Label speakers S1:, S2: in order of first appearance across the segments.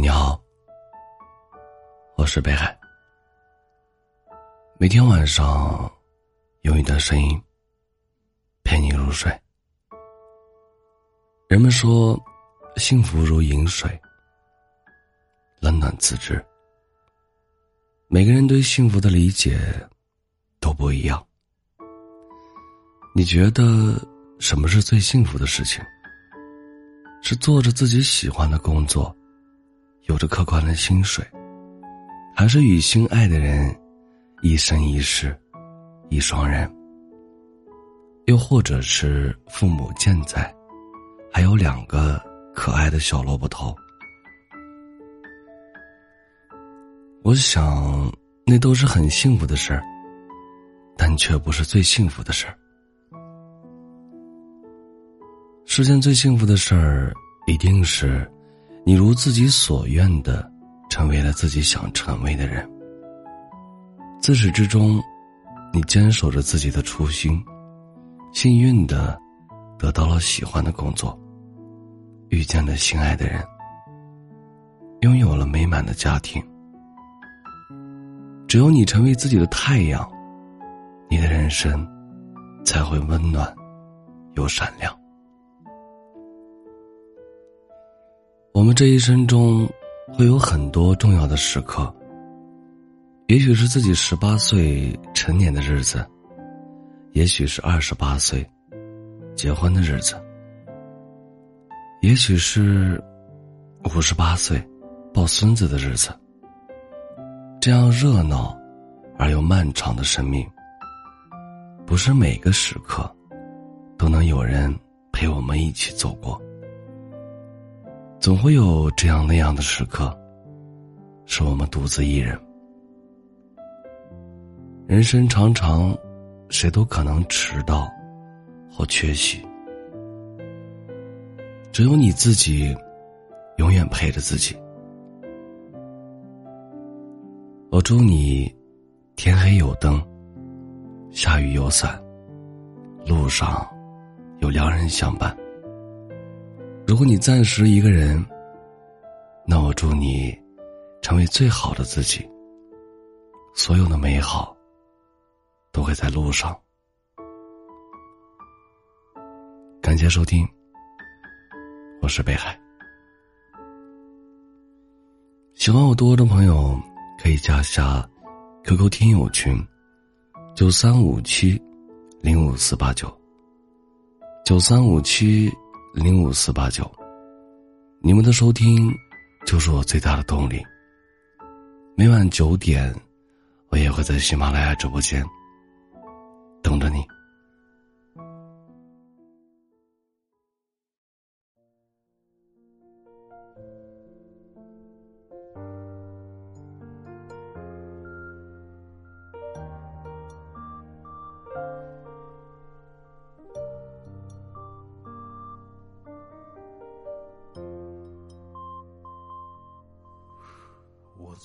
S1: 你好，我是北海。每天晚上，用一段声音陪你入睡。人们说，幸福如饮水，冷暖自知。每个人对幸福的理解都不一样。你觉得什么是最幸福的事情？是做着自己喜欢的工作，有着可观的薪水，还是与心爱的人？一生一世，一双人，又或者是父母健在，还有两个可爱的小萝卜头。我想，那都是很幸福的事儿，但却不是最幸福的事儿。世间最幸福的事儿，一定是你如自己所愿的，成为了自己想成为的人。自始至终，你坚守着自己的初心，幸运的得到了喜欢的工作，遇见了心爱的人，拥有了美满的家庭。只有你成为自己的太阳，你的人生才会温暖又闪亮。们这一生中会有很多重要的时刻。也许是自己十八岁成年的日子，也许是二十八岁结婚的日子，也许是五十八岁抱孙子的日子。这样热闹而又漫长的生命，不是每个时刻都能有人陪我们一起走过，总会有这样那样的时刻，是我们独自一人。人生长长，谁都可能迟到或缺席。只有你自己，永远陪着自己。我祝你，天黑有灯，下雨有伞，路上有良人相伴。如果你暂时一个人，那我祝你，成为最好的自己。所有的美好。都会在路上。感谢收听，我是北海。喜欢我多的朋友可以加下 QQ 听友群：九三五七零五四八九九三五七零五四八九。你们的收听就是我最大的动力。每晚九点，我也会在喜马拉雅直播间。等着你。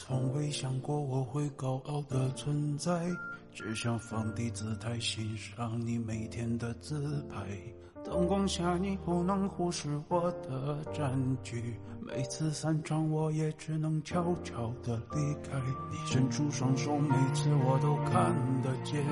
S2: 从未想过我会高傲的存在。只想放低姿态欣赏你每天的自拍，灯光下你不能忽视我的占据。每次散场我也只能悄悄的离开，你伸出双手，每次我都看得见。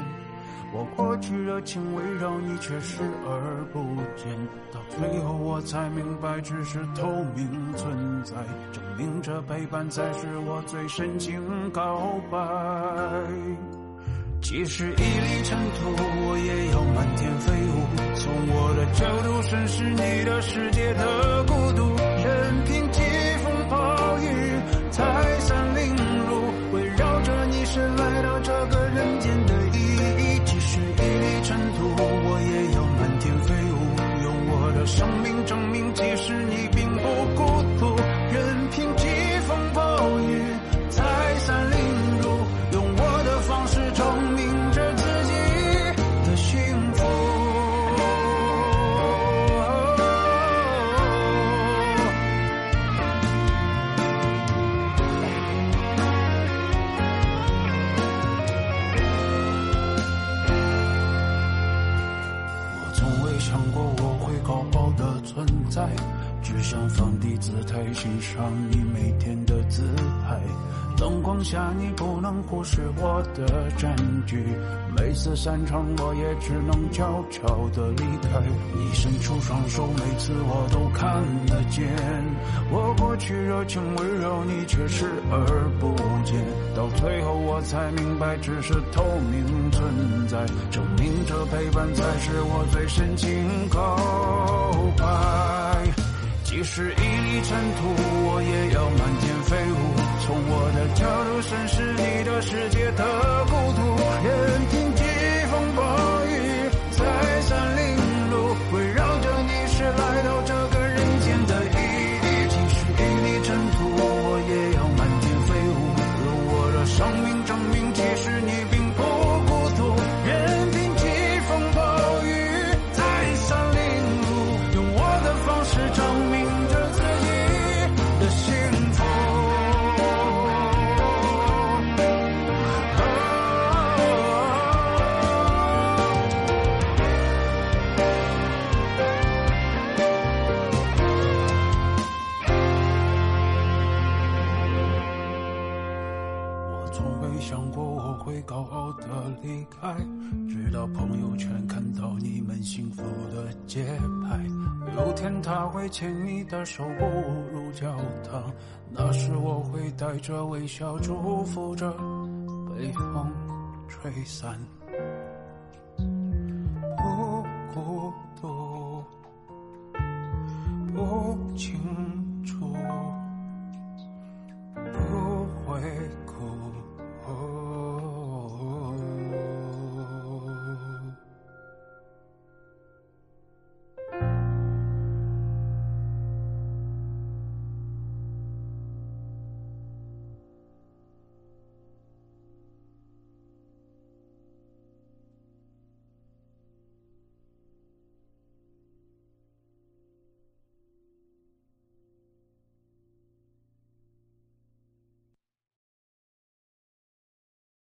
S2: 我过去热情围绕你，却视而不见。到最后我才明白，只是透明存在，证明着陪伴才是我最深情告白。即使一粒尘土，我也要满天飞舞。从我的角度审视你的世界的生命证明，放低姿态欣赏你每天的自拍。灯光下，你不能忽视我的占据。每次散场，我也只能悄悄地离开。你伸出双手，每次我都看得见。我过去热情温柔，你却视而不见。到最后，我才明白，只是透明存在，证明着陪伴才是我最深情告白。即使一粒尘土，我也要漫天飞舞。从我的角度审视你的世界的想过我会高傲的离开，直到朋友圈看到你们幸福的节拍。有天他会牵你的手步入教堂，那时我会带着微笑祝福着，被风吹散。